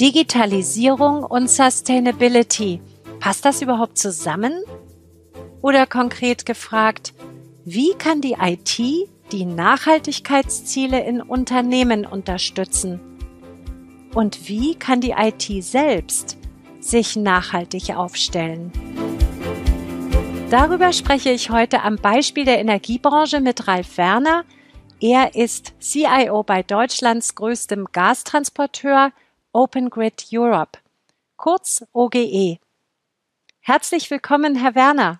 Digitalisierung und Sustainability. Passt das überhaupt zusammen? Oder konkret gefragt, wie kann die IT die Nachhaltigkeitsziele in Unternehmen unterstützen? Und wie kann die IT selbst sich nachhaltig aufstellen? Darüber spreche ich heute am Beispiel der Energiebranche mit Ralf Werner. Er ist CIO bei Deutschlands größtem Gastransporteur Open Grid Europe, kurz OGE. Herzlich willkommen, Herr Werner.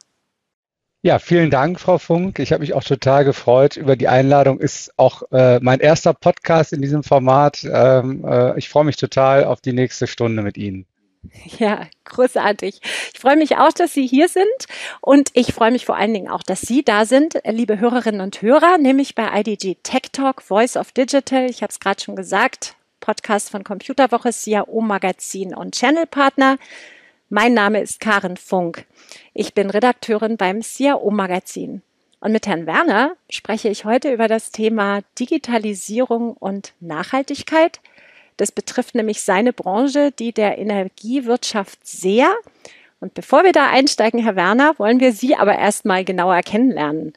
Ja, vielen Dank, Frau Funk. Ich habe mich auch total gefreut über die Einladung. Ist auch äh, mein erster Podcast in diesem Format. Ähm, äh, ich freue mich total auf die nächste Stunde mit Ihnen. Ja, großartig. Ich freue mich auch, dass Sie hier sind und ich freue mich vor allen Dingen auch, dass Sie da sind, liebe Hörerinnen und Hörer, nämlich bei IDG Tech Talk, Voice of Digital. Ich habe es gerade schon gesagt, Podcast von Computerwoche, CIO Magazin und Channelpartner. Mein Name ist Karen Funk. Ich bin Redakteurin beim CIO Magazin. Und mit Herrn Werner spreche ich heute über das Thema Digitalisierung und Nachhaltigkeit. Das betrifft nämlich seine Branche, die der Energiewirtschaft sehr. Und bevor wir da einsteigen, Herr Werner, wollen wir Sie aber erstmal genauer kennenlernen.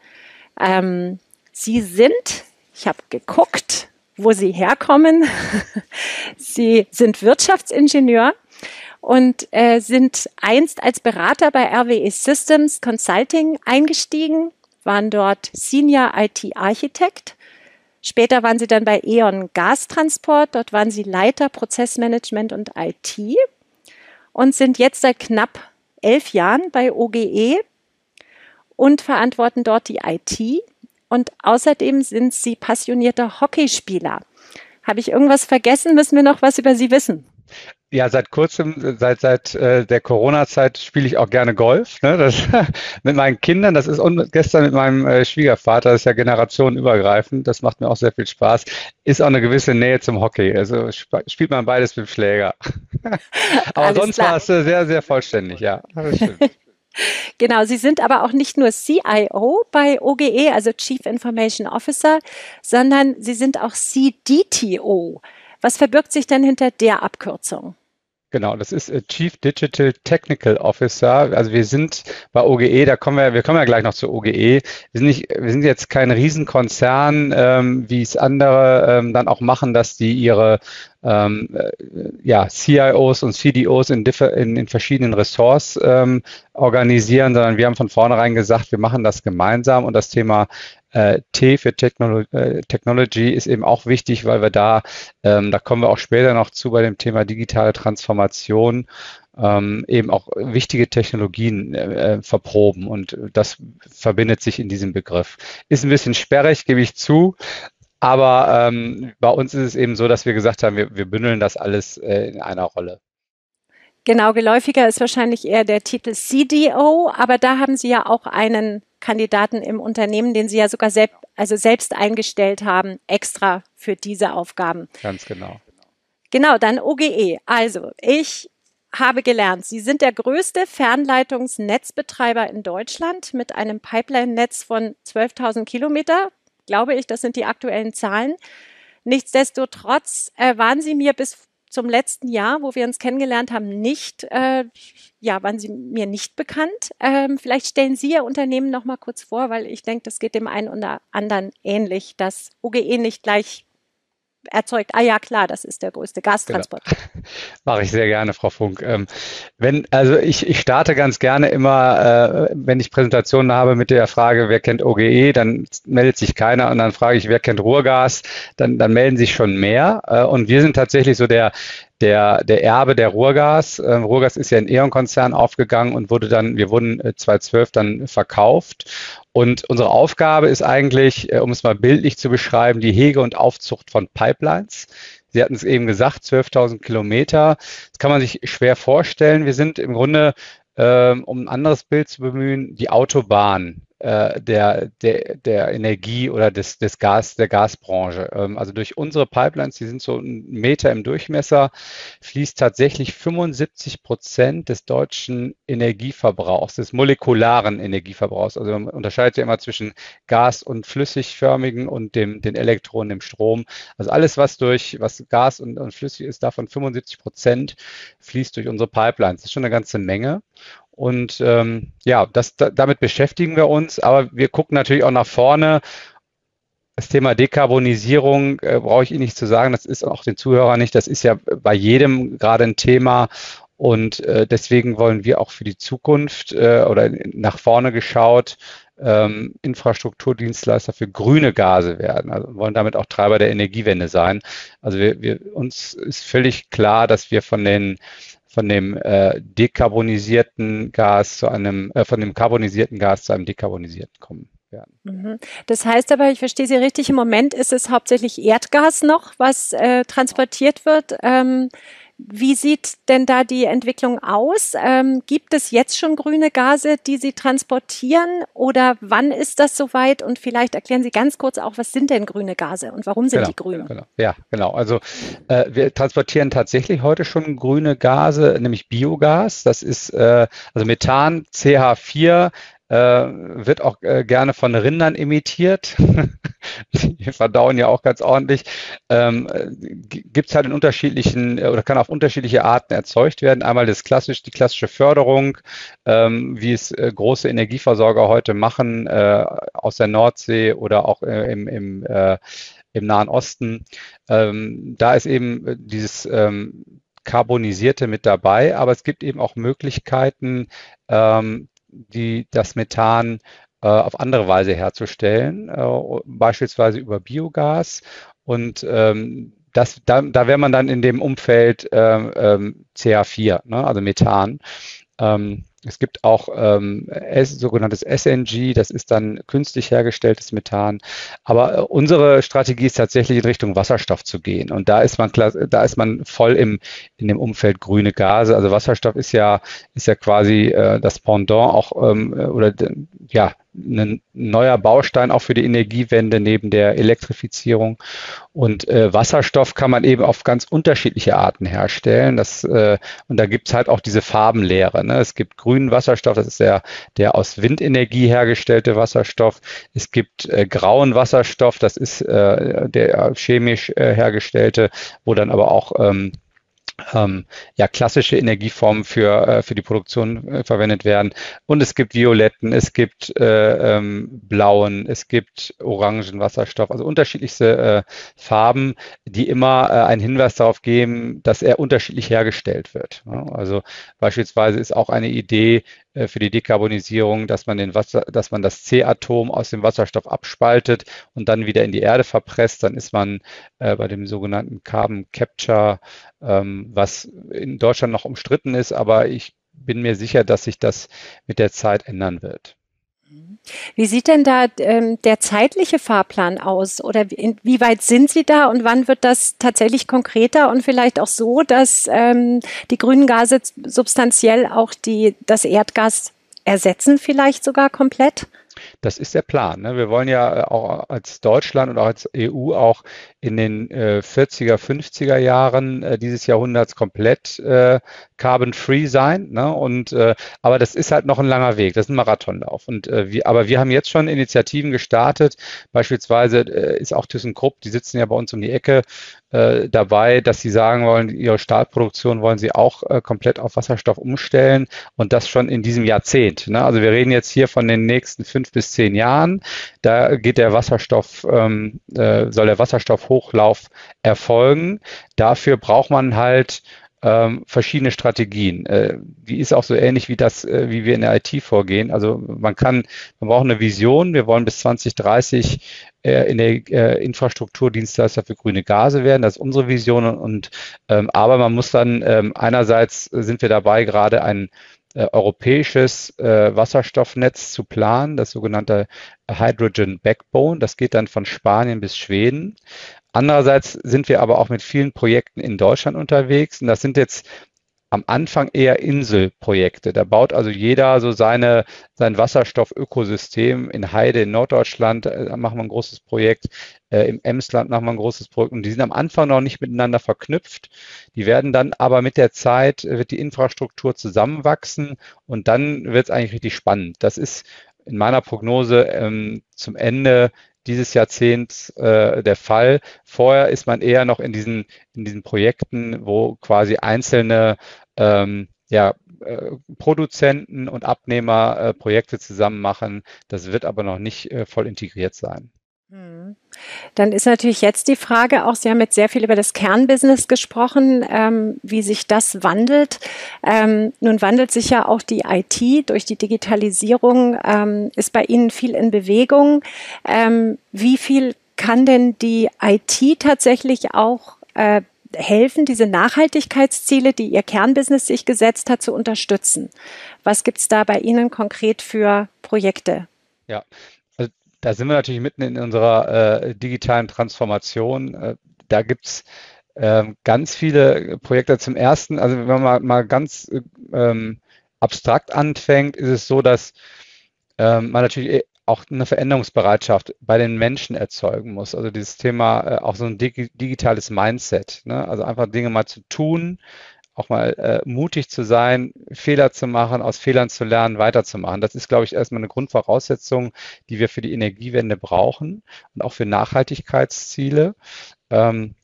Ähm, Sie sind, ich habe geguckt, wo Sie herkommen. Sie sind Wirtschaftsingenieur und äh, sind einst als Berater bei RWE Systems Consulting eingestiegen, waren dort Senior IT Architekt. Später waren sie dann bei E.ON Gastransport, dort waren sie Leiter Prozessmanagement und IT und sind jetzt seit knapp elf Jahren bei OGE und verantworten dort die IT und außerdem sind Sie passionierter Hockeyspieler. Habe ich irgendwas vergessen? Müssen wir noch was über Sie wissen? Ja, seit kurzem, seit seit äh, der Corona-Zeit spiele ich auch gerne Golf. Ne? Das, mit meinen Kindern, das ist und gestern mit meinem äh, Schwiegervater, das ist ja generationenübergreifend. Das macht mir auch sehr viel Spaß. Ist auch eine gewisse Nähe zum Hockey. Also sp spielt man beides mit dem Schläger. Aber Alles sonst war es äh, sehr, sehr vollständig. Ja. Genau, Sie sind aber auch nicht nur CIO bei OGE, also Chief Information Officer, sondern Sie sind auch CDTO. Was verbirgt sich denn hinter der Abkürzung? Genau, das ist äh, Chief Digital Technical Officer. Also wir sind bei OGE, da kommen wir, wir kommen ja gleich noch zu OGE. Wir sind nicht, wir sind jetzt kein Riesenkonzern, ähm, wie es andere ähm, dann auch machen, dass die ihre ähm, äh, ja, CIOs und CDOs in, in, in verschiedenen Ressorts ähm, organisieren, sondern wir haben von vornherein gesagt, wir machen das gemeinsam und das Thema äh, T für Technolo äh, Technology ist eben auch wichtig, weil wir da, ähm, da kommen wir auch später noch zu bei dem Thema digitale Transformation, ähm, eben auch wichtige Technologien äh, verproben und das verbindet sich in diesem Begriff. Ist ein bisschen sperrig, gebe ich zu, aber ähm, bei uns ist es eben so, dass wir gesagt haben, wir, wir bündeln das alles äh, in einer Rolle. Genau, geläufiger ist wahrscheinlich eher der Titel CDO, aber da haben Sie ja auch einen Kandidaten im Unternehmen, den Sie ja sogar selbst, also selbst eingestellt haben, extra für diese Aufgaben. Ganz genau. Genau, dann OGE. Also, ich habe gelernt, Sie sind der größte Fernleitungsnetzbetreiber in Deutschland mit einem Pipeline-Netz von 12.000 Kilometer. Glaube ich, das sind die aktuellen Zahlen. Nichtsdestotrotz äh, waren Sie mir bis zum letzten Jahr, wo wir uns kennengelernt haben, nicht, äh, ja, waren Sie mir nicht bekannt. Ähm, vielleicht stellen Sie Ihr Unternehmen noch mal kurz vor, weil ich denke, das geht dem einen oder anderen ähnlich, dass OGE nicht gleich erzeugt. Ah ja, klar, das ist der größte Gastransport. Genau. Mache ich sehr gerne, Frau Funk. Ähm, wenn, also ich, ich starte ganz gerne immer, äh, wenn ich Präsentationen habe mit der Frage, wer kennt OGE, dann meldet sich keiner und dann frage ich, wer kennt Ruhrgas, dann, dann melden sich schon mehr. Äh, und wir sind tatsächlich so der, der, der Erbe der Ruhrgas. Ähm, Ruhrgas ist ja in E.ON-Konzern aufgegangen und wurde dann, wir wurden 2012 äh, dann verkauft. Und unsere Aufgabe ist eigentlich, äh, um es mal bildlich zu beschreiben, die Hege und Aufzucht von Pipelines. Sie hatten es eben gesagt, 12.000 Kilometer. Das kann man sich schwer vorstellen. Wir sind im Grunde, ähm, um ein anderes Bild zu bemühen, die Autobahn äh, der, der, der Energie oder des, des Gas, der Gasbranche. Ähm, also durch unsere Pipelines, die sind so ein Meter im Durchmesser, fließt tatsächlich 75 Prozent des deutschen Energieverbrauchs, des molekularen Energieverbrauchs. Also man unterscheidet ja immer zwischen Gas- und flüssigförmigen und dem, den Elektronen im Strom. Also alles, was durch, was Gas und, und flüssig ist, davon 75 Prozent fließt durch unsere Pipelines. Das ist schon eine ganze Menge. Und ähm, ja, das, da, damit beschäftigen wir uns, aber wir gucken natürlich auch nach vorne. Das Thema Dekarbonisierung äh, brauche ich Ihnen nicht zu sagen, das ist auch den Zuhörern nicht, das ist ja bei jedem gerade ein Thema. Und äh, deswegen wollen wir auch für die Zukunft äh, oder nach vorne geschaut ähm, Infrastrukturdienstleister für grüne Gase werden. Also wollen damit auch Treiber der Energiewende sein. Also wir, wir, uns ist völlig klar, dass wir von den von dem äh, dekarbonisierten Gas zu einem, äh, von dem karbonisierten Gas zu einem dekarbonisierten kommen werden. Mhm. Das heißt aber, ich verstehe Sie richtig, im Moment ist es hauptsächlich Erdgas noch, was äh, transportiert wird. Ähm, wie sieht denn da die Entwicklung aus? Ähm, gibt es jetzt schon grüne Gase, die Sie transportieren oder wann ist das soweit? Und vielleicht erklären Sie ganz kurz auch, was sind denn grüne Gase und warum sind genau, die grün? Genau. Ja, genau. Also äh, wir transportieren tatsächlich heute schon grüne Gase, nämlich Biogas. Das ist äh, also Methan, CH4, äh, wird auch äh, gerne von Rindern emittiert. Die verdauen ja auch ganz ordentlich. Ähm, Gibt es halt in unterschiedlichen äh, oder kann auf unterschiedliche Arten erzeugt werden. Einmal das klassisch, die klassische Förderung, ähm, wie es äh, große Energieversorger heute machen, äh, aus der Nordsee oder auch äh, im, im, äh, im Nahen Osten. Ähm, da ist eben dieses ähm, Carbonisierte mit dabei, aber es gibt eben auch Möglichkeiten, ähm, die, das Methan äh, auf andere Weise herzustellen, äh, beispielsweise über Biogas. Und ähm, das, da, da wäre man dann in dem Umfeld äh, ähm, CH4, ne, also Methan. Ähm, es gibt auch ähm, S, sogenanntes SNG, das ist dann künstlich hergestelltes Methan. Aber äh, unsere Strategie ist tatsächlich in Richtung Wasserstoff zu gehen. Und da ist man da ist man voll im in dem Umfeld grüne Gase. Also Wasserstoff ist ja ist ja quasi äh, das Pendant auch ähm, oder ja ein neuer Baustein auch für die Energiewende neben der Elektrifizierung. Und äh, Wasserstoff kann man eben auf ganz unterschiedliche Arten herstellen. Das, äh, und da gibt es halt auch diese Farbenlehre. Ne? Es gibt grünen Wasserstoff, das ist der, der aus Windenergie hergestellte Wasserstoff. Es gibt äh, grauen Wasserstoff, das ist äh, der chemisch äh, hergestellte, wo dann aber auch ähm, ähm, ja, klassische Energieformen für, äh, für die Produktion äh, verwendet werden. Und es gibt violetten, es gibt äh, ähm, blauen, es gibt orangen Wasserstoff, also unterschiedlichste äh, Farben, die immer äh, einen Hinweis darauf geben, dass er unterschiedlich hergestellt wird. Ja, also beispielsweise ist auch eine Idee, für die Dekarbonisierung, dass man, den Wasser, dass man das C-Atom aus dem Wasserstoff abspaltet und dann wieder in die Erde verpresst. Dann ist man äh, bei dem sogenannten Carbon Capture, ähm, was in Deutschland noch umstritten ist, aber ich bin mir sicher, dass sich das mit der Zeit ändern wird. Wie sieht denn da ähm, der zeitliche Fahrplan aus? Oder wie weit sind Sie da und wann wird das tatsächlich konkreter und vielleicht auch so, dass ähm, die grünen Gase substanziell auch die, das Erdgas ersetzen, vielleicht sogar komplett? Das ist der Plan. Ne? Wir wollen ja äh, auch als Deutschland und auch als EU auch in den äh, 40er, 50er Jahren äh, dieses Jahrhunderts komplett äh, carbon-free sein. Ne? Und äh, aber das ist halt noch ein langer Weg. Das ist ein Marathonlauf. Und äh, wir, aber wir haben jetzt schon Initiativen gestartet. Beispielsweise äh, ist auch ThyssenKrupp, die sitzen ja bei uns um die Ecke, äh, dabei, dass sie sagen wollen, ihre Stahlproduktion wollen sie auch äh, komplett auf Wasserstoff umstellen und das schon in diesem Jahrzehnt. Ne? Also wir reden jetzt hier von den nächsten fünf bis zehn Jahren. Da geht der Wasserstoff, ähm, äh, soll der Wasserstoffhochlauf erfolgen. Dafür braucht man halt ähm, verschiedene Strategien. Äh, die ist auch so ähnlich wie das, äh, wie wir in der IT vorgehen. Also man kann, man braucht eine Vision. Wir wollen bis 2030 äh, in der äh, Infrastrukturdienstleister für grüne Gase werden. Das ist unsere Vision. Und ähm, aber man muss dann ähm, einerseits sind wir dabei, gerade ein äh, europäisches äh, Wasserstoffnetz zu planen, das sogenannte Hydrogen Backbone. Das geht dann von Spanien bis Schweden. Andererseits sind wir aber auch mit vielen Projekten in Deutschland unterwegs. Und das sind jetzt am Anfang eher Inselprojekte. Da baut also jeder so seine, sein Wasserstoffökosystem in Heide in Norddeutschland, äh, machen wir ein großes Projekt, äh, im Emsland machen wir ein großes Projekt und die sind am Anfang noch nicht miteinander verknüpft. Die werden dann aber mit der Zeit, äh, wird die Infrastruktur zusammenwachsen und dann wird es eigentlich richtig spannend. Das ist in meiner Prognose ähm, zum Ende dieses Jahrzehnts äh, der Fall. Vorher ist man eher noch in diesen, in diesen Projekten, wo quasi einzelne ähm, ja, äh, Produzenten und Abnehmer äh, Projekte zusammen machen. Das wird aber noch nicht äh, voll integriert sein. Dann ist natürlich jetzt die Frage auch, Sie haben jetzt sehr viel über das Kernbusiness gesprochen, ähm, wie sich das wandelt. Ähm, nun wandelt sich ja auch die IT durch die Digitalisierung, ähm, ist bei Ihnen viel in Bewegung. Ähm, wie viel kann denn die IT tatsächlich auch äh, helfen, diese Nachhaltigkeitsziele, die Ihr Kernbusiness sich gesetzt hat, zu unterstützen? Was gibt es da bei Ihnen konkret für Projekte? Ja, da sind wir natürlich mitten in unserer äh, digitalen Transformation. Äh, da gibt's ähm, ganz viele Projekte. Zum ersten, also wenn man mal, mal ganz ähm, abstrakt anfängt, ist es so, dass ähm, man natürlich eh auch eine Veränderungsbereitschaft bei den Menschen erzeugen muss. Also dieses Thema äh, auch so ein dig digitales Mindset. Ne? Also einfach Dinge mal zu tun, auch mal äh, mutig zu sein, Fehler zu machen, aus Fehlern zu lernen, weiterzumachen. Das ist, glaube ich, erstmal eine Grundvoraussetzung, die wir für die Energiewende brauchen und auch für Nachhaltigkeitsziele. Ähm,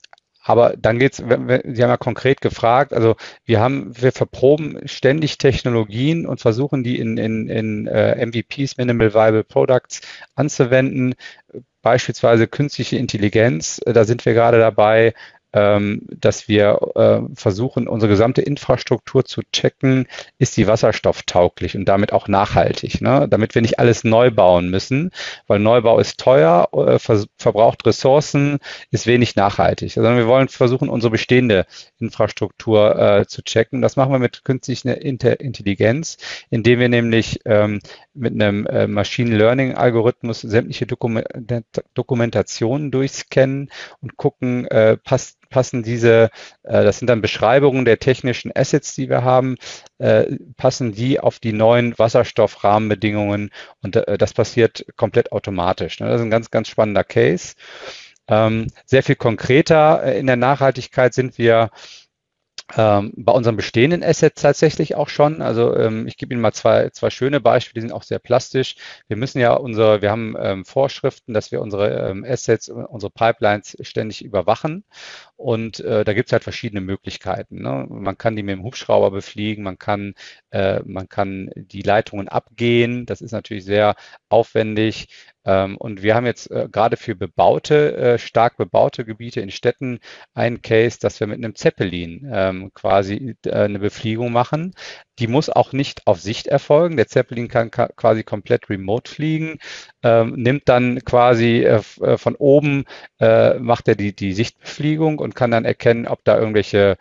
aber dann geht's, Sie haben ja konkret gefragt, also wir haben, wir verproben ständig Technologien und versuchen die in, in, in äh, MVPs, Minimal Viable Products, anzuwenden. Beispielsweise künstliche Intelligenz, da sind wir gerade dabei, dass wir äh, versuchen, unsere gesamte Infrastruktur zu checken, ist die wasserstofftauglich und damit auch nachhaltig, ne? damit wir nicht alles neu bauen müssen, weil Neubau ist teuer, äh, ver verbraucht Ressourcen, ist wenig nachhaltig, sondern wir wollen versuchen, unsere bestehende Infrastruktur äh, zu checken. Das machen wir mit künstlicher Intelligenz, indem wir nämlich ähm, mit einem äh, Machine Learning Algorithmus sämtliche Dokument Dokumentationen durchscannen und gucken, äh, passt passen diese, äh, das sind dann Beschreibungen der technischen Assets, die wir haben, äh, passen die auf die neuen Wasserstoffrahmenbedingungen und äh, das passiert komplett automatisch. Ne? Das ist ein ganz, ganz spannender Case. Ähm, sehr viel konkreter in der Nachhaltigkeit sind wir ähm, bei unseren bestehenden Assets tatsächlich auch schon. Also ähm, ich gebe Ihnen mal zwei, zwei schöne Beispiele, die sind auch sehr plastisch. Wir müssen ja unsere, wir haben ähm, Vorschriften, dass wir unsere ähm, Assets, unsere Pipelines ständig überwachen. Und äh, da gibt es halt verschiedene Möglichkeiten. Ne? Man kann die mit dem Hubschrauber befliegen, man kann, äh, man kann die Leitungen abgehen. Das ist natürlich sehr aufwendig. Ähm, und wir haben jetzt äh, gerade für bebaute, äh, stark bebaute Gebiete in Städten einen Case, dass wir mit einem Zeppelin ähm, quasi äh, eine Befliegung machen. Die muss auch nicht auf Sicht erfolgen. Der Zeppelin kann quasi komplett remote fliegen, ähm, nimmt dann quasi von oben, macht er die, die Sichtbefliegung und kann dann erkennen, ob da irgendwelche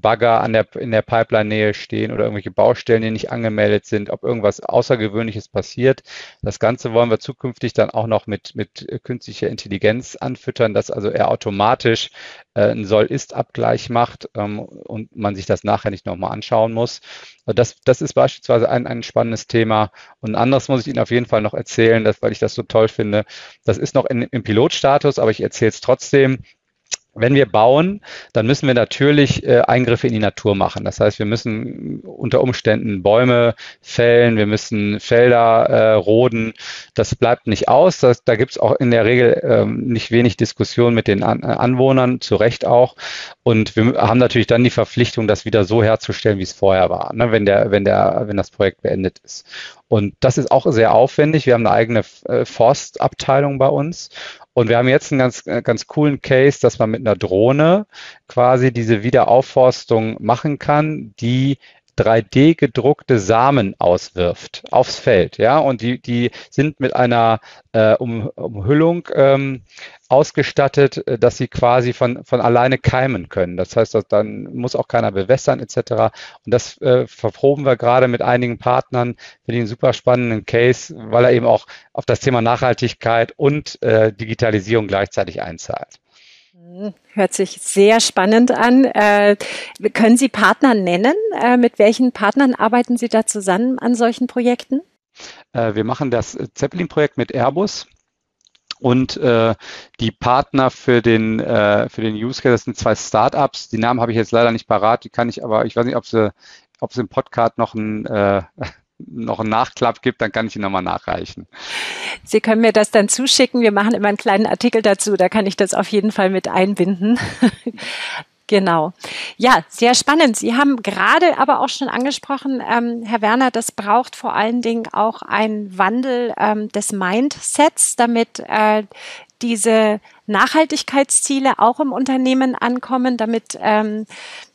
Bagger an der, in der Pipeline-Nähe stehen oder irgendwelche Baustellen, die nicht angemeldet sind, ob irgendwas Außergewöhnliches passiert. Das Ganze wollen wir zukünftig dann auch noch mit, mit künstlicher Intelligenz anfüttern, dass also er automatisch äh, einen Soll-Ist-Abgleich macht ähm, und man sich das nachher nicht nochmal anschauen muss. Das, das ist beispielsweise ein, ein spannendes Thema. Und anderes muss ich Ihnen auf jeden Fall noch erzählen, dass, weil ich das so toll finde. Das ist noch in, im Pilotstatus, aber ich erzähle es trotzdem. Wenn wir bauen, dann müssen wir natürlich äh, Eingriffe in die Natur machen. Das heißt, wir müssen unter Umständen Bäume fällen, wir müssen Felder äh, roden. Das bleibt nicht aus. Das, da gibt es auch in der Regel ähm, nicht wenig Diskussion mit den An Anwohnern, zu Recht auch. Und wir haben natürlich dann die Verpflichtung, das wieder so herzustellen, wie es vorher war, ne? wenn, der, wenn, der, wenn das Projekt beendet ist. Und das ist auch sehr aufwendig. Wir haben eine eigene äh, Forstabteilung bei uns. Und wir haben jetzt einen ganz, äh, ganz coolen Case, dass man mit einer Drohne quasi diese Wiederaufforstung machen kann, die 3D gedruckte Samen auswirft aufs Feld, ja, und die, die sind mit einer äh, um, Umhüllung ähm, ausgestattet, äh, dass sie quasi von, von alleine keimen können. Das heißt, dann muss auch keiner bewässern etc. Und das äh, verproben wir gerade mit einigen Partnern. Finde ich einen super spannenden Case, weil er eben auch auf das Thema Nachhaltigkeit und äh, Digitalisierung gleichzeitig einzahlt. Hm, hört sich sehr spannend an. Äh, können Sie Partner nennen? Äh, mit welchen Partnern arbeiten Sie da zusammen an solchen Projekten? Äh, wir machen das Zeppelin-Projekt mit Airbus. Und äh, die Partner für den, äh, für den Use Case, das sind zwei Startups. Die Namen habe ich jetzt leider nicht parat, die kann ich aber, ich weiß nicht, ob sie, ob es im Podcast noch ein, äh, noch einen Nachklapp gibt, dann kann ich ihn nochmal nachreichen. Sie können mir das dann zuschicken. Wir machen immer einen kleinen Artikel dazu. Da kann ich das auf jeden Fall mit einbinden. Genau. Ja, sehr spannend. Sie haben gerade aber auch schon angesprochen, ähm, Herr Werner, das braucht vor allen Dingen auch einen Wandel ähm, des Mindsets, damit äh, diese Nachhaltigkeitsziele auch im Unternehmen ankommen, damit ähm,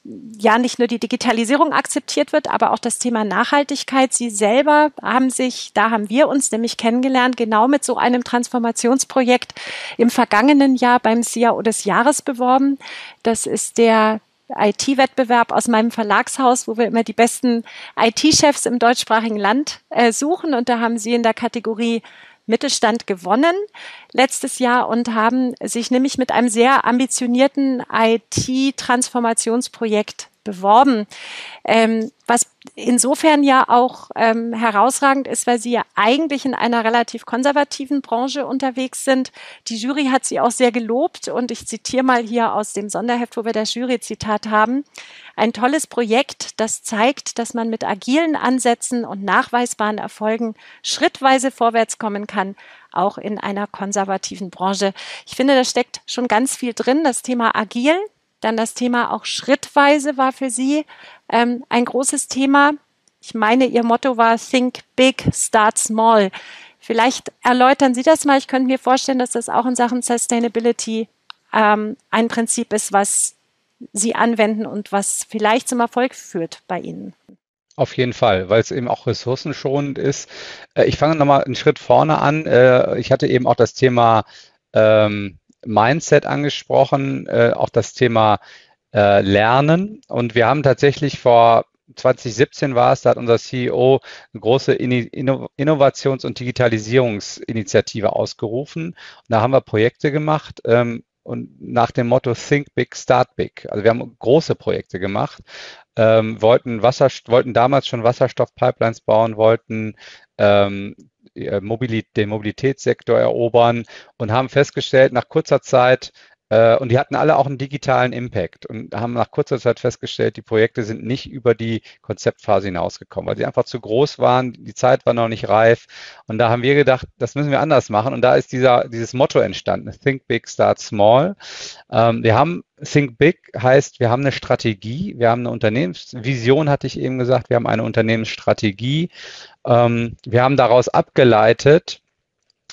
ja nicht nur die Digitalisierung akzeptiert wird, aber auch das Thema Nachhaltigkeit. Sie selber haben sich, da haben wir uns nämlich kennengelernt, genau mit so einem Transformationsprojekt im vergangenen Jahr beim CIAO des Jahres beworben. Das ist der IT-Wettbewerb aus meinem Verlagshaus, wo wir immer die besten IT-Chefs im deutschsprachigen Land äh, suchen. Und da haben Sie in der Kategorie Mittelstand gewonnen letztes Jahr und haben sich nämlich mit einem sehr ambitionierten IT-Transformationsprojekt beworben. Ähm, was insofern ja auch ähm, herausragend ist, weil sie ja eigentlich in einer relativ konservativen Branche unterwegs sind. Die Jury hat sie auch sehr gelobt und ich zitiere mal hier aus dem Sonderheft, wo wir das Jury-Zitat haben. Ein tolles Projekt, das zeigt, dass man mit agilen Ansätzen und nachweisbaren Erfolgen schrittweise vorwärts kommen kann, auch in einer konservativen Branche. Ich finde, da steckt schon ganz viel drin. Das Thema agil, dann das Thema auch schrittweise war für Sie ähm, ein großes Thema. Ich meine, Ihr Motto war Think Big, Start Small. Vielleicht erläutern Sie das mal. Ich könnte mir vorstellen, dass das auch in Sachen Sustainability ähm, ein Prinzip ist, was Sie anwenden und was vielleicht zum Erfolg führt bei Ihnen. Auf jeden Fall, weil es eben auch ressourcenschonend ist. Äh, ich fange nochmal einen Schritt vorne an. Äh, ich hatte eben auch das Thema ähm, Mindset angesprochen, äh, auch das Thema äh, Lernen. Und wir haben tatsächlich vor 2017 war es, da hat unser CEO eine große Innovations- und Digitalisierungsinitiative ausgerufen. Und da haben wir Projekte gemacht. Ähm, und nach dem Motto Think Big, Start Big. Also wir haben große Projekte gemacht, ähm, wollten, Wasser, wollten damals schon Wasserstoffpipelines bauen, wollten ähm, den Mobilitätssektor erobern und haben festgestellt, nach kurzer Zeit, äh, und die hatten alle auch einen digitalen Impact und haben nach kurzer Zeit festgestellt, die Projekte sind nicht über die Konzeptphase hinausgekommen, weil sie einfach zu groß waren, die Zeit war noch nicht reif. Und da haben wir gedacht, das müssen wir anders machen. Und da ist dieser, dieses Motto entstanden, Think Big, Start Small. Ähm, wir haben Think Big heißt, wir haben eine Strategie, wir haben eine Unternehmensvision, hatte ich eben gesagt, wir haben eine Unternehmensstrategie. Ähm, wir haben daraus abgeleitet,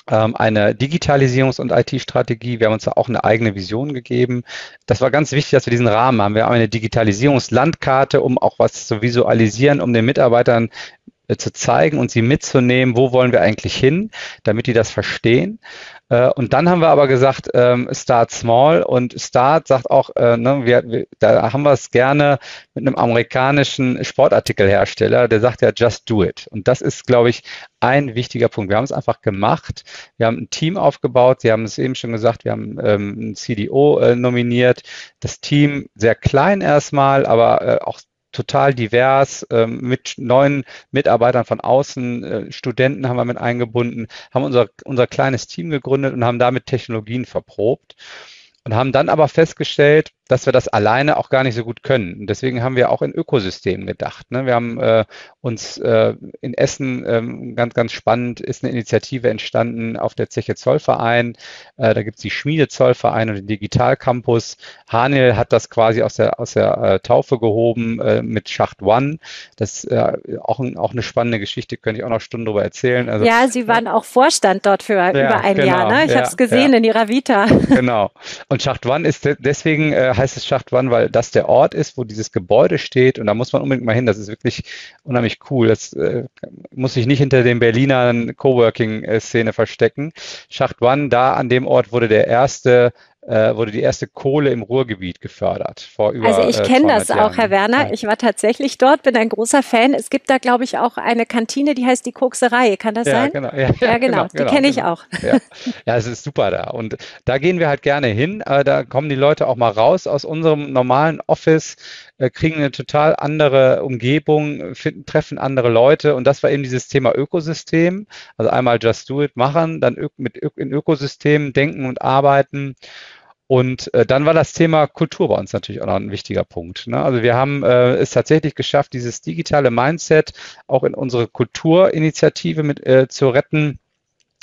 eine Digitalisierungs- und IT-Strategie. Wir haben uns da auch eine eigene Vision gegeben. Das war ganz wichtig, dass wir diesen Rahmen haben. Wir haben eine Digitalisierungslandkarte, um auch was zu visualisieren, um den Mitarbeitern zu zeigen und sie mitzunehmen, wo wollen wir eigentlich hin, damit die das verstehen. Äh, und dann haben wir aber gesagt, ähm, Start Small und Start sagt auch, äh, ne, wir, da haben wir es gerne mit einem amerikanischen Sportartikelhersteller, der sagt ja, just do it. Und das ist, glaube ich, ein wichtiger Punkt. Wir haben es einfach gemacht. Wir haben ein Team aufgebaut. Sie haben es eben schon gesagt, wir haben ähm, ein CDO äh, nominiert. Das Team sehr klein erstmal, aber äh, auch total divers, ähm, mit neuen Mitarbeitern von außen, äh, Studenten haben wir mit eingebunden, haben unser, unser kleines Team gegründet und haben damit Technologien verprobt und haben dann aber festgestellt, dass wir das alleine auch gar nicht so gut können. Und deswegen haben wir auch in Ökosystemen gedacht. Ne? Wir haben äh, uns äh, in Essen ähm, ganz, ganz spannend ist eine Initiative entstanden auf der Zeche Zollverein. Äh, da gibt es die Schmiede Zollverein und den Digital Campus. Hanel hat das quasi aus der, aus der äh, Taufe gehoben äh, mit Schacht One. Das ist äh, auch, ein, auch eine spannende Geschichte, könnte ich auch noch Stunden darüber erzählen. Also, ja, Sie waren auch Vorstand dort für ja, über ein genau, Jahr. Ne? Ich ja, habe es gesehen ja. in Ihrer Vita. Genau. Und Schacht One ist de deswegen äh, heißt es Schacht One, weil das der Ort ist, wo dieses Gebäude steht und da muss man unbedingt mal hin. Das ist wirklich unheimlich cool. Das äh, muss sich nicht hinter den Berliner Coworking-Szene verstecken. Schacht One, da an dem Ort wurde der erste äh, wurde die erste Kohle im Ruhrgebiet gefördert. Vor über, also ich kenne das auch, Jahren. Herr Werner. Ja. Ich war tatsächlich dort, bin ein großer Fan. Es gibt da, glaube ich, auch eine Kantine, die heißt die Kokserei. Kann das ja, sein? Genau. Ja, ja, genau. Die genau, kenne ich genau. auch. Ja. ja, es ist super da. Und da gehen wir halt gerne hin. Äh, da kommen die Leute auch mal raus aus unserem normalen Office, äh, kriegen eine total andere Umgebung, finden, treffen andere Leute. Und das war eben dieses Thema Ökosystem. Also einmal Just Do It machen, dann mit in Ökosystemen denken und arbeiten. Und äh, dann war das Thema Kultur bei uns natürlich auch noch ein wichtiger Punkt. Ne? Also wir haben äh, es tatsächlich geschafft, dieses digitale Mindset auch in unsere Kulturinitiative mit äh, zu retten.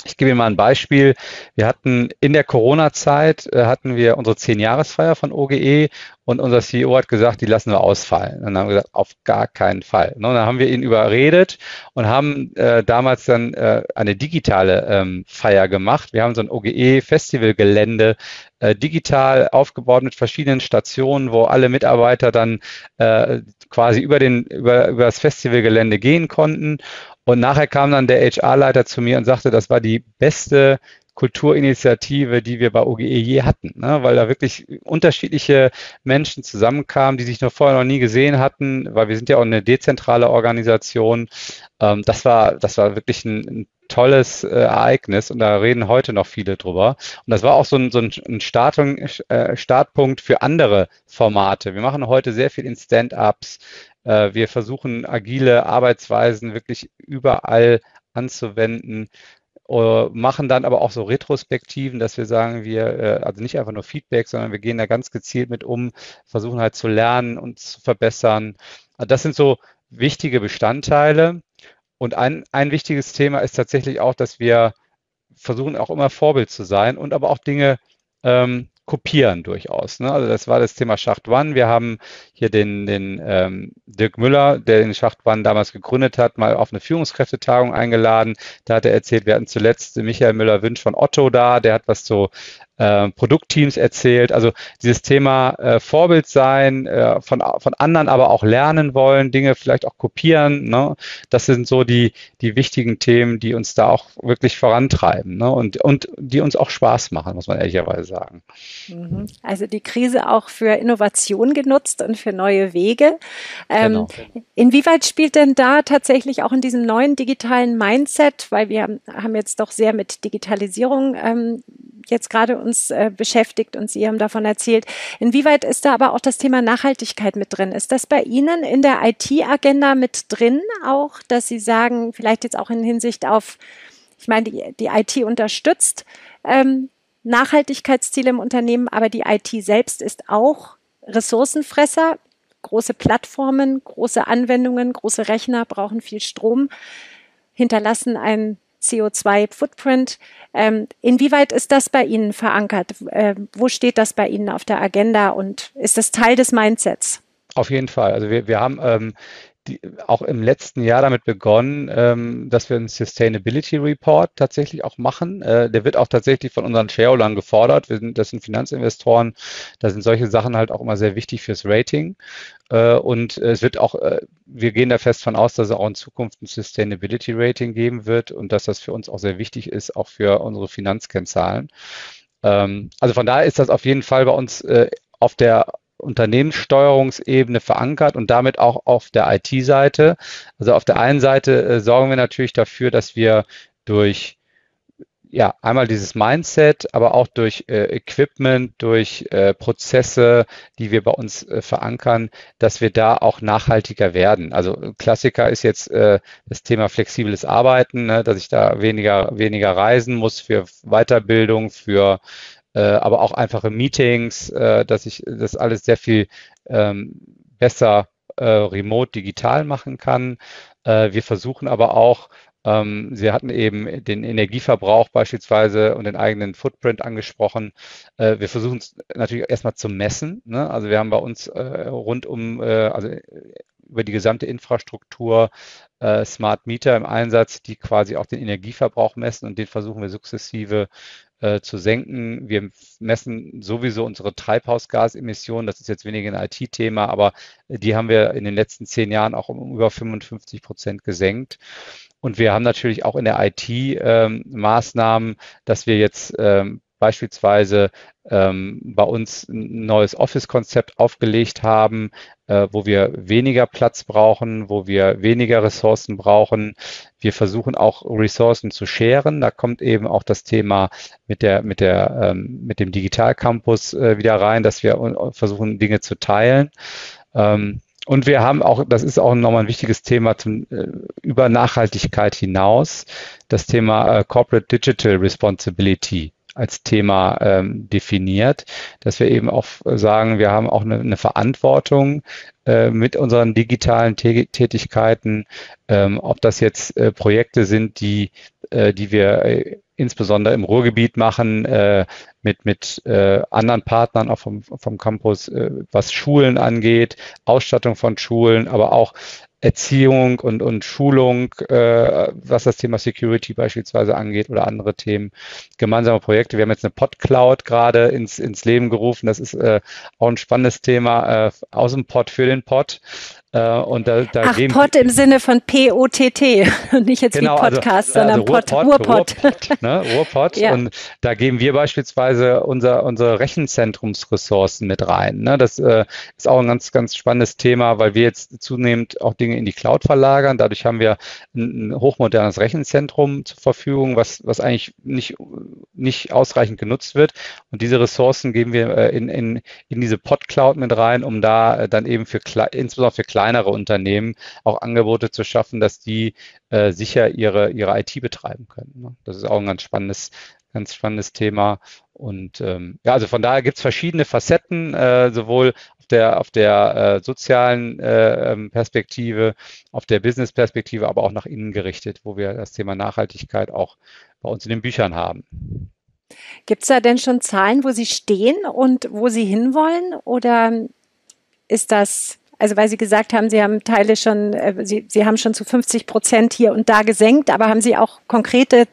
Ich gebe Ihnen mal ein Beispiel. Wir hatten in der Corona-Zeit äh, hatten wir unsere Zehn-Jahresfeier von OGE und unser CEO hat gesagt, die lassen wir ausfallen. Und dann haben wir gesagt, auf gar keinen Fall. Und dann haben wir ihn überredet und haben äh, damals dann äh, eine digitale ähm, Feier gemacht. Wir haben so ein OGE-Festivalgelände äh, digital aufgebaut mit verschiedenen Stationen, wo alle Mitarbeiter dann äh, quasi über, den, über, über das Festivalgelände gehen konnten. Und nachher kam dann der HR-Leiter zu mir und sagte, das war die beste Kulturinitiative, die wir bei OGE je hatten, ne? weil da wirklich unterschiedliche Menschen zusammenkamen, die sich noch vorher noch nie gesehen hatten, weil wir sind ja auch eine dezentrale Organisation. Ähm, das war, das war wirklich ein, ein tolles äh, Ereignis und da reden heute noch viele drüber. Und das war auch so ein, so ein Startung, äh, Startpunkt für andere Formate. Wir machen heute sehr viel in Stand-ups. Äh, wir versuchen agile Arbeitsweisen wirklich überall anzuwenden äh, machen dann aber auch so Retrospektiven, dass wir sagen, wir, äh, also nicht einfach nur Feedback, sondern wir gehen da ganz gezielt mit um, versuchen halt zu lernen und zu verbessern. Das sind so wichtige Bestandteile. Und ein, ein wichtiges Thema ist tatsächlich auch, dass wir versuchen auch immer Vorbild zu sein und aber auch Dinge ähm, kopieren durchaus. Ne? Also das war das Thema Schacht One. Wir haben hier den, den ähm, Dirk Müller, der den Schacht One damals gegründet hat, mal auf eine Führungskräftetagung eingeladen. Da hat er erzählt, wir hatten zuletzt Michael Müller-Wünsch von Otto da, der hat was zu äh, Produktteams erzählt. Also dieses Thema äh, Vorbild sein, äh, von, von anderen aber auch lernen wollen, Dinge vielleicht auch kopieren. Ne? Das sind so die, die wichtigen Themen, die uns da auch wirklich vorantreiben ne? und, und die uns auch Spaß machen, muss man ehrlicherweise sagen. Mhm. Also die Krise auch für Innovation genutzt und für neue Wege. Ähm, genau. Inwieweit spielt denn da tatsächlich auch in diesem neuen digitalen Mindset, weil wir haben jetzt doch sehr mit Digitalisierung ähm, jetzt gerade uns äh, beschäftigt und Sie haben davon erzählt. Inwieweit ist da aber auch das Thema Nachhaltigkeit mit drin? Ist das bei Ihnen in der IT-Agenda mit drin auch, dass Sie sagen, vielleicht jetzt auch in Hinsicht auf, ich meine, die, die IT unterstützt ähm, Nachhaltigkeitsziele im Unternehmen, aber die IT selbst ist auch Ressourcenfresser. Große Plattformen, große Anwendungen, große Rechner brauchen viel Strom, hinterlassen ein CO2-Footprint. Ähm, inwieweit ist das bei Ihnen verankert? Äh, wo steht das bei Ihnen auf der Agenda und ist das Teil des Mindsets? Auf jeden Fall. Also wir, wir haben ähm, die, auch im letzten Jahr damit begonnen, ähm, dass wir einen Sustainability Report tatsächlich auch machen. Äh, der wird auch tatsächlich von unseren Shareholdern gefordert. Wir sind, das sind Finanzinvestoren. Da sind solche Sachen halt auch immer sehr wichtig fürs Rating. Äh, und es wird auch, äh, wir gehen da fest von aus, dass es auch in Zukunft ein Sustainability Rating geben wird und dass das für uns auch sehr wichtig ist, auch für unsere Finanzkennzahlen. Ähm, also von daher ist das auf jeden Fall bei uns äh, auf der Unternehmenssteuerungsebene verankert und damit auch auf der IT-Seite. Also auf der einen Seite äh, sorgen wir natürlich dafür, dass wir durch ja, einmal dieses Mindset, aber auch durch äh, Equipment, durch äh, Prozesse, die wir bei uns äh, verankern, dass wir da auch nachhaltiger werden. Also Klassiker ist jetzt äh, das Thema flexibles Arbeiten, ne, dass ich da weniger, weniger reisen muss für Weiterbildung, für äh, aber auch einfache Meetings, äh, dass ich das alles sehr viel ähm, besser äh, remote digital machen kann. Äh, wir versuchen aber auch, ähm, Sie hatten eben den Energieverbrauch beispielsweise und den eigenen Footprint angesprochen. Äh, wir versuchen es natürlich erstmal zu messen. Ne? Also wir haben bei uns äh, rund um, äh, also über die gesamte Infrastruktur äh, Smart Meter im Einsatz, die quasi auch den Energieverbrauch messen und den versuchen wir sukzessive äh, zu senken. Wir messen sowieso unsere Treibhausgasemissionen. Das ist jetzt weniger ein IT-Thema, aber die haben wir in den letzten zehn Jahren auch um über 55 Prozent gesenkt. Und wir haben natürlich auch in der IT ähm, Maßnahmen, dass wir jetzt ähm, beispielsweise ähm, bei uns ein neues Office-Konzept aufgelegt haben, äh, wo wir weniger Platz brauchen, wo wir weniger Ressourcen brauchen. Wir versuchen auch Ressourcen zu scheren. Da kommt eben auch das Thema mit der mit der ähm, mit dem Digitalcampus äh, wieder rein, dass wir versuchen Dinge zu teilen. Ähm, und wir haben auch, das ist auch nochmal ein wichtiges Thema zum, äh, über Nachhaltigkeit hinaus, das Thema äh, Corporate Digital Responsibility als Thema ähm, definiert, dass wir eben auch sagen, wir haben auch eine, eine Verantwortung äh, mit unseren digitalen Tätigkeiten, ähm, ob das jetzt äh, Projekte sind, die, äh, die wir äh, insbesondere im Ruhrgebiet machen, äh, mit, mit äh, anderen Partnern auch vom, vom Campus, äh, was Schulen angeht, Ausstattung von Schulen, aber auch Erziehung und, und Schulung, äh, was das Thema Security beispielsweise angeht oder andere Themen, gemeinsame Projekte. Wir haben jetzt eine Pod-Cloud gerade ins, ins Leben gerufen. Das ist äh, auch ein spannendes Thema äh, aus dem Pod für den Pod. Äh, und da, da Ach, Pod im Sinne von P-O-T-T und nicht jetzt genau, wie also, Podcast, also, sondern also Pod, Ruhrpott. Ruhrpott, ne? Ruhrpott. ja. Und da geben wir beispielsweise unser, unsere Rechenzentrumsressourcen mit rein. Ne? Das äh, ist auch ein ganz, ganz spannendes Thema, weil wir jetzt zunehmend auch Dinge in die Cloud verlagern. Dadurch haben wir ein, ein hochmodernes Rechenzentrum zur Verfügung, was, was eigentlich nicht, nicht ausreichend genutzt wird. Und diese Ressourcen geben wir äh, in, in, in diese Pod-Cloud mit rein, um da äh, dann eben für insbesondere für kleinere Unternehmen auch Angebote zu schaffen, dass die äh, sicher ihre, ihre IT betreiben können. Ne? Das ist auch ein ganz spannendes, ganz spannendes Thema. Und ähm, ja, also von daher gibt es verschiedene Facetten, äh, sowohl auf der, auf der äh, sozialen äh, ähm, Perspektive, auf der Business-Perspektive, aber auch nach innen gerichtet, wo wir das Thema Nachhaltigkeit auch bei uns in den Büchern haben. Gibt es da denn schon Zahlen, wo Sie stehen und wo Sie hinwollen? Oder ist das also weil Sie gesagt haben, Sie haben Teile schon, äh, Sie, Sie haben schon zu 50 Prozent hier und da gesenkt, aber haben Sie auch konkrete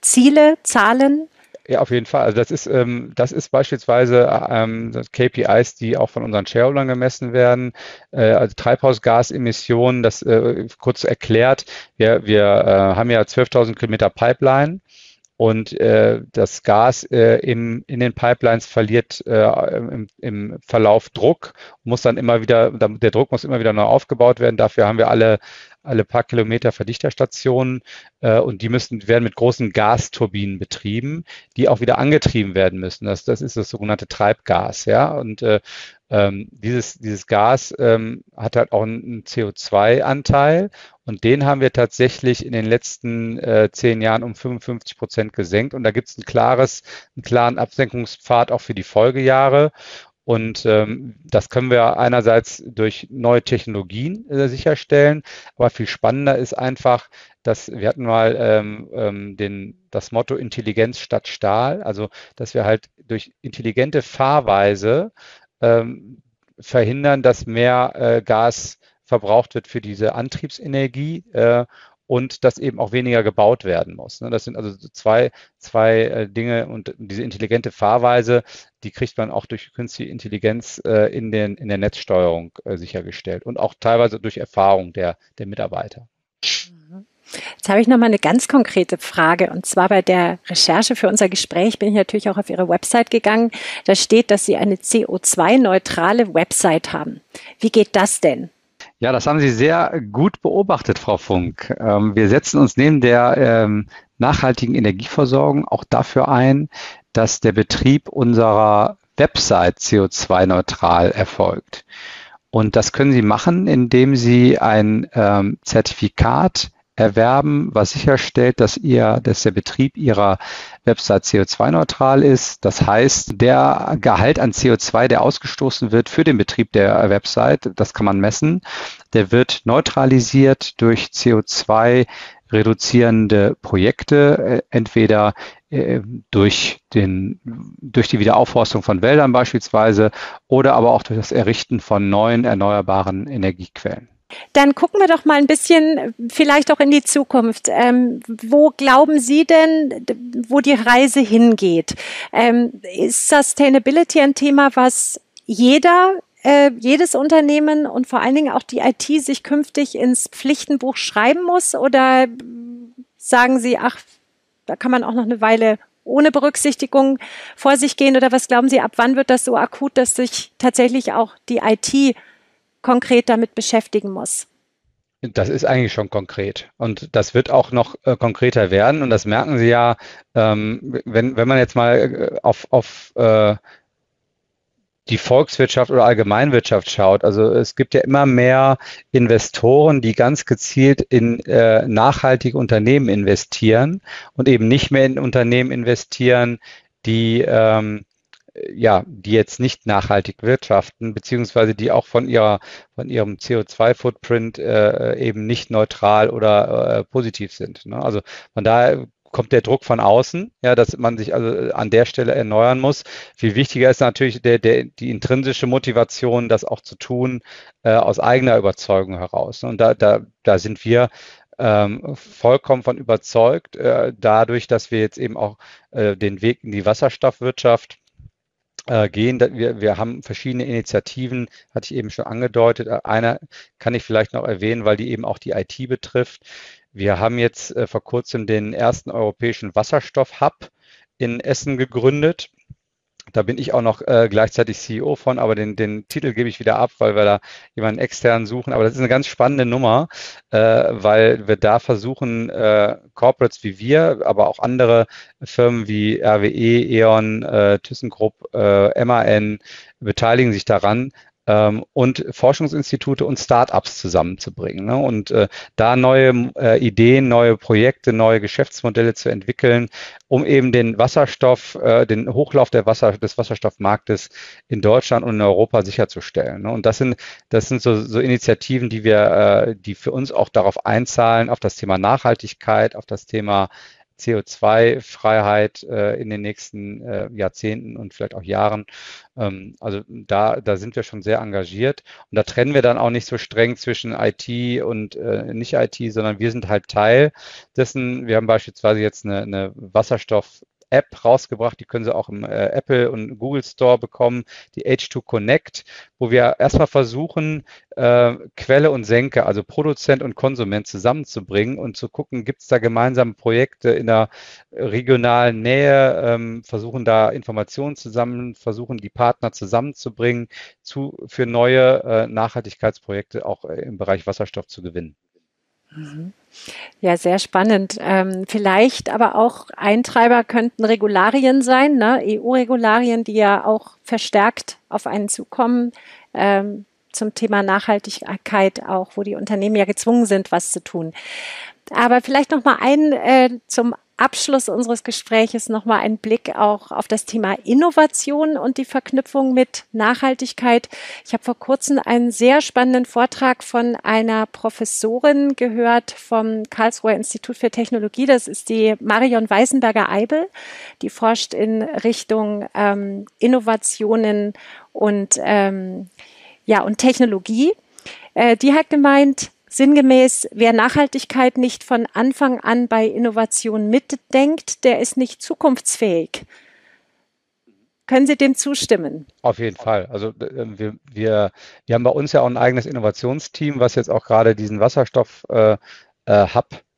Ziele, Zahlen? Ja, auf jeden Fall. Also das ist, ähm, das ist beispielsweise ähm, KPIs, die auch von unseren Shareholdern gemessen werden. Äh, also Treibhausgasemissionen, das äh, kurz erklärt. Wir, wir äh, haben ja 12.000 Kilometer Pipeline und äh, das Gas äh, im, in den Pipelines verliert äh, im, im Verlauf Druck, muss dann immer wieder, der Druck muss immer wieder neu aufgebaut werden. Dafür haben wir alle alle paar Kilometer Verdichterstationen äh, und die müssen, werden mit großen Gasturbinen betrieben, die auch wieder angetrieben werden müssen. Das, das ist das sogenannte Treibgas, ja. Und äh, ähm, dieses, dieses Gas ähm, hat halt auch einen CO2-Anteil und den haben wir tatsächlich in den letzten äh, zehn Jahren um 55 Prozent gesenkt. Und da gibt es ein klares, einen klaren Absenkungspfad auch für die Folgejahre. Und ähm, das können wir einerseits durch neue Technologien äh, sicherstellen, aber viel spannender ist einfach, dass wir hatten mal ähm, ähm, den, das Motto Intelligenz statt Stahl, also dass wir halt durch intelligente Fahrweise ähm, verhindern, dass mehr äh, Gas verbraucht wird für diese Antriebsenergie äh, und dass eben auch weniger gebaut werden muss. Ne? Das sind also zwei, zwei äh, Dinge und diese intelligente Fahrweise, die kriegt man auch durch künstliche Intelligenz äh, in, den, in der Netzsteuerung äh, sichergestellt und auch teilweise durch Erfahrung der, der Mitarbeiter. Jetzt habe ich noch mal eine ganz konkrete Frage und zwar bei der Recherche für unser Gespräch bin ich natürlich auch auf Ihre Website gegangen. Da steht, dass Sie eine CO2-neutrale Website haben. Wie geht das denn? Ja, das haben Sie sehr gut beobachtet, Frau Funk. Ähm, wir setzen uns neben der ähm, nachhaltigen Energieversorgung auch dafür ein, dass der Betrieb unserer Website CO2-neutral erfolgt. Und das können Sie machen, indem Sie ein ähm, Zertifikat erwerben, was sicherstellt, dass ihr, dass der Betrieb ihrer Website CO2-neutral ist. Das heißt, der Gehalt an CO2, der ausgestoßen wird für den Betrieb der Website, das kann man messen, der wird neutralisiert durch CO2 reduzierende Projekte, äh, entweder äh, durch, den, durch die Wiederaufforstung von Wäldern beispielsweise oder aber auch durch das Errichten von neuen erneuerbaren Energiequellen. Dann gucken wir doch mal ein bisschen vielleicht auch in die Zukunft. Ähm, wo glauben Sie denn, wo die Reise hingeht? Ähm, ist Sustainability ein Thema, was jeder äh, jedes Unternehmen und vor allen Dingen auch die IT sich künftig ins Pflichtenbuch schreiben muss? Oder sagen Sie, ach, da kann man auch noch eine Weile ohne Berücksichtigung vor sich gehen? Oder was glauben Sie, ab wann wird das so akut, dass sich tatsächlich auch die IT konkret damit beschäftigen muss? Das ist eigentlich schon konkret und das wird auch noch äh, konkreter werden und das merken Sie ja, ähm, wenn, wenn man jetzt mal äh, auf, auf äh, die Volkswirtschaft oder Allgemeinwirtschaft schaut. Also es gibt ja immer mehr Investoren, die ganz gezielt in äh, nachhaltige Unternehmen investieren und eben nicht mehr in Unternehmen investieren, die ähm, ja, die jetzt nicht nachhaltig wirtschaften, beziehungsweise die auch von ihrer, von ihrem CO2-Footprint äh, eben nicht neutral oder äh, positiv sind. Ne? Also von daher kommt der Druck von außen, ja, dass man sich also an der Stelle erneuern muss. Viel wichtiger ist natürlich der, der, die intrinsische Motivation, das auch zu tun, äh, aus eigener Überzeugung heraus. Und da, da, da sind wir ähm, vollkommen von überzeugt, äh, dadurch, dass wir jetzt eben auch äh, den Weg in die Wasserstoffwirtschaft äh, gehen. Wir, wir haben verschiedene Initiativen, hatte ich eben schon angedeutet. Äh, einer kann ich vielleicht noch erwähnen, weil die eben auch die IT betrifft. Wir haben jetzt äh, vor kurzem den ersten europäischen Wasserstoff-Hub in Essen gegründet. Da bin ich auch noch äh, gleichzeitig CEO von, aber den, den Titel gebe ich wieder ab, weil wir da jemanden extern suchen. Aber das ist eine ganz spannende Nummer, äh, weil wir da versuchen, äh, Corporates wie wir, aber auch andere Firmen wie RWE, E.ON, äh, ThyssenKrupp, äh, MAN beteiligen sich daran, ähm, und Forschungsinstitute und Startups zusammenzubringen ne? und äh, da neue äh, Ideen, neue Projekte, neue Geschäftsmodelle zu entwickeln, um eben den Wasserstoff, äh, den Hochlauf Wasser, des Wasserstoffmarktes in Deutschland und in Europa sicherzustellen. Ne? Und das sind, das sind so, so Initiativen, die wir, äh, die für uns auch darauf einzahlen, auf das Thema Nachhaltigkeit, auf das Thema CO2-Freiheit äh, in den nächsten äh, Jahrzehnten und vielleicht auch Jahren. Ähm, also da, da sind wir schon sehr engagiert. Und da trennen wir dann auch nicht so streng zwischen IT und äh, nicht IT, sondern wir sind halt Teil dessen. Wir haben beispielsweise jetzt eine, eine Wasserstoff- App rausgebracht, die können Sie auch im äh, Apple und Google Store bekommen, die H2 Connect, wo wir erstmal versuchen, äh, Quelle und Senke, also Produzent und Konsument zusammenzubringen und zu gucken, gibt es da gemeinsame Projekte in der regionalen Nähe, ähm, versuchen da Informationen zusammen, versuchen die Partner zusammenzubringen, zu, für neue äh, Nachhaltigkeitsprojekte auch äh, im Bereich Wasserstoff zu gewinnen. Mhm. Ja, sehr spannend. Ähm, vielleicht aber auch Eintreiber könnten Regularien sein, ne? EU-Regularien, die ja auch verstärkt auf einen zukommen. Ähm, zum Thema Nachhaltigkeit auch, wo die Unternehmen ja gezwungen sind, was zu tun. Aber vielleicht noch mal ein äh, zum Abschluss unseres Gespräches nochmal ein Blick auch auf das Thema Innovation und die Verknüpfung mit Nachhaltigkeit. Ich habe vor kurzem einen sehr spannenden Vortrag von einer Professorin gehört vom Karlsruher Institut für Technologie. Das ist die Marion Weisenberger-Eibel. Die forscht in Richtung ähm, Innovationen und, ähm, ja, und Technologie. Äh, die hat gemeint, Sinngemäß, wer Nachhaltigkeit nicht von Anfang an bei Innovation mitdenkt, der ist nicht zukunftsfähig. Können Sie dem zustimmen? Auf jeden Fall. Also äh, wir, wir, wir haben bei uns ja auch ein eigenes Innovationsteam, was jetzt auch gerade diesen Wasserstoff-Hub äh,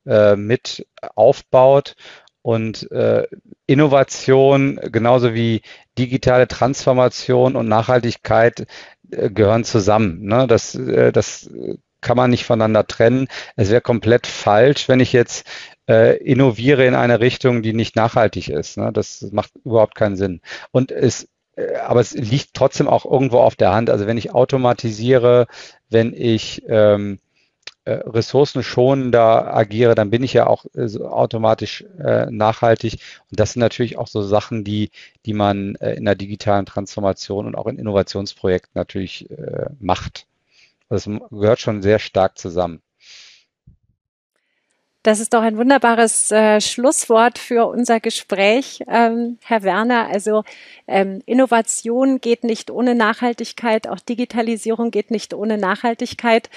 äh, äh, mit aufbaut. Und äh, Innovation genauso wie digitale Transformation und Nachhaltigkeit äh, gehören zusammen. Ne? Das, das kann man nicht voneinander trennen. Es wäre komplett falsch, wenn ich jetzt äh, innoviere in eine Richtung, die nicht nachhaltig ist. Ne? Das macht überhaupt keinen Sinn. Und es äh, aber es liegt trotzdem auch irgendwo auf der Hand. Also wenn ich automatisiere, wenn ich ähm, äh, ressourcenschonender agiere, dann bin ich ja auch äh, so automatisch äh, nachhaltig. Und das sind natürlich auch so Sachen, die, die man äh, in der digitalen Transformation und auch in Innovationsprojekten natürlich äh, macht. Das gehört schon sehr stark zusammen. Das ist doch ein wunderbares äh, Schlusswort für unser Gespräch, ähm, Herr Werner. Also ähm, Innovation geht nicht ohne Nachhaltigkeit, auch Digitalisierung geht nicht ohne Nachhaltigkeit.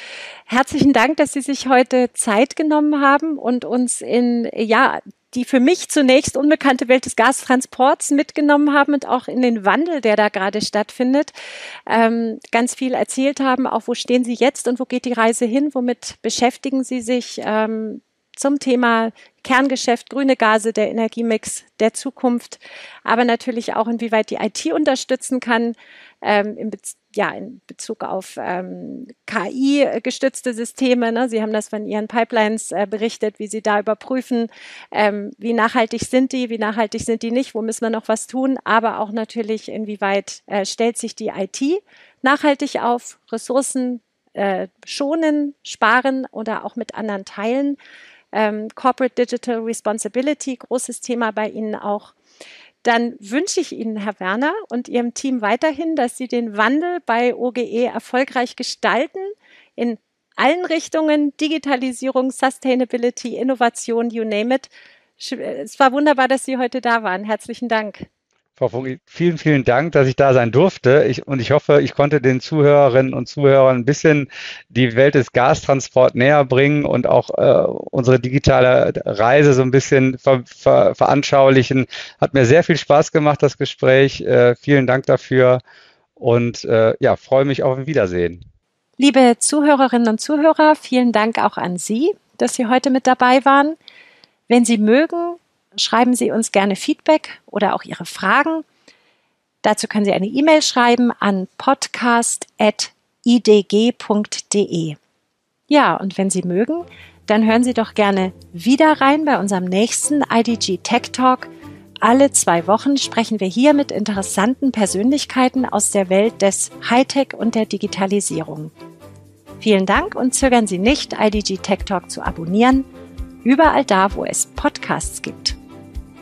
Herzlichen Dank, dass Sie sich heute Zeit genommen haben und uns in ja die für mich zunächst unbekannte Welt des Gastransports mitgenommen haben und auch in den Wandel, der da gerade stattfindet, ähm, ganz viel erzählt haben. Auch wo stehen Sie jetzt und wo geht die Reise hin? Womit beschäftigen Sie sich? Ähm, zum Thema Kerngeschäft, grüne Gase, der Energiemix der Zukunft, aber natürlich auch, inwieweit die IT unterstützen kann, ähm, in, Bez ja, in Bezug auf ähm, KI-gestützte Systeme. Ne? Sie haben das von Ihren Pipelines äh, berichtet, wie Sie da überprüfen, ähm, wie nachhaltig sind die, wie nachhaltig sind die nicht, wo müssen wir noch was tun, aber auch natürlich, inwieweit äh, stellt sich die IT nachhaltig auf, Ressourcen äh, schonen, sparen oder auch mit anderen teilen. Ähm, Corporate Digital Responsibility, großes Thema bei Ihnen auch dann wünsche ich Ihnen, Herr Werner, und Ihrem Team weiterhin, dass Sie den Wandel bei OGE erfolgreich gestalten in allen Richtungen, Digitalisierung, Sustainability, Innovation, you name it. Es war wunderbar, dass Sie heute da waren. Herzlichen Dank. Frau Vogel, vielen, vielen Dank, dass ich da sein durfte. Ich, und ich hoffe, ich konnte den Zuhörerinnen und Zuhörern ein bisschen die Welt des Gastransports näher bringen und auch äh, unsere digitale Reise so ein bisschen ver, ver, veranschaulichen. Hat mir sehr viel Spaß gemacht, das Gespräch. Äh, vielen Dank dafür und äh, ja, freue mich auf ein Wiedersehen. Liebe Zuhörerinnen und Zuhörer, vielen Dank auch an Sie, dass Sie heute mit dabei waren. Wenn Sie mögen, schreiben Sie uns gerne Feedback oder auch Ihre Fragen. Dazu können Sie eine E-Mail schreiben an podcast.idg.de. Ja, und wenn Sie mögen, dann hören Sie doch gerne wieder rein bei unserem nächsten IDG Tech Talk. Alle zwei Wochen sprechen wir hier mit interessanten Persönlichkeiten aus der Welt des Hightech und der Digitalisierung. Vielen Dank und zögern Sie nicht, IDG Tech Talk zu abonnieren, überall da, wo es Podcasts gibt.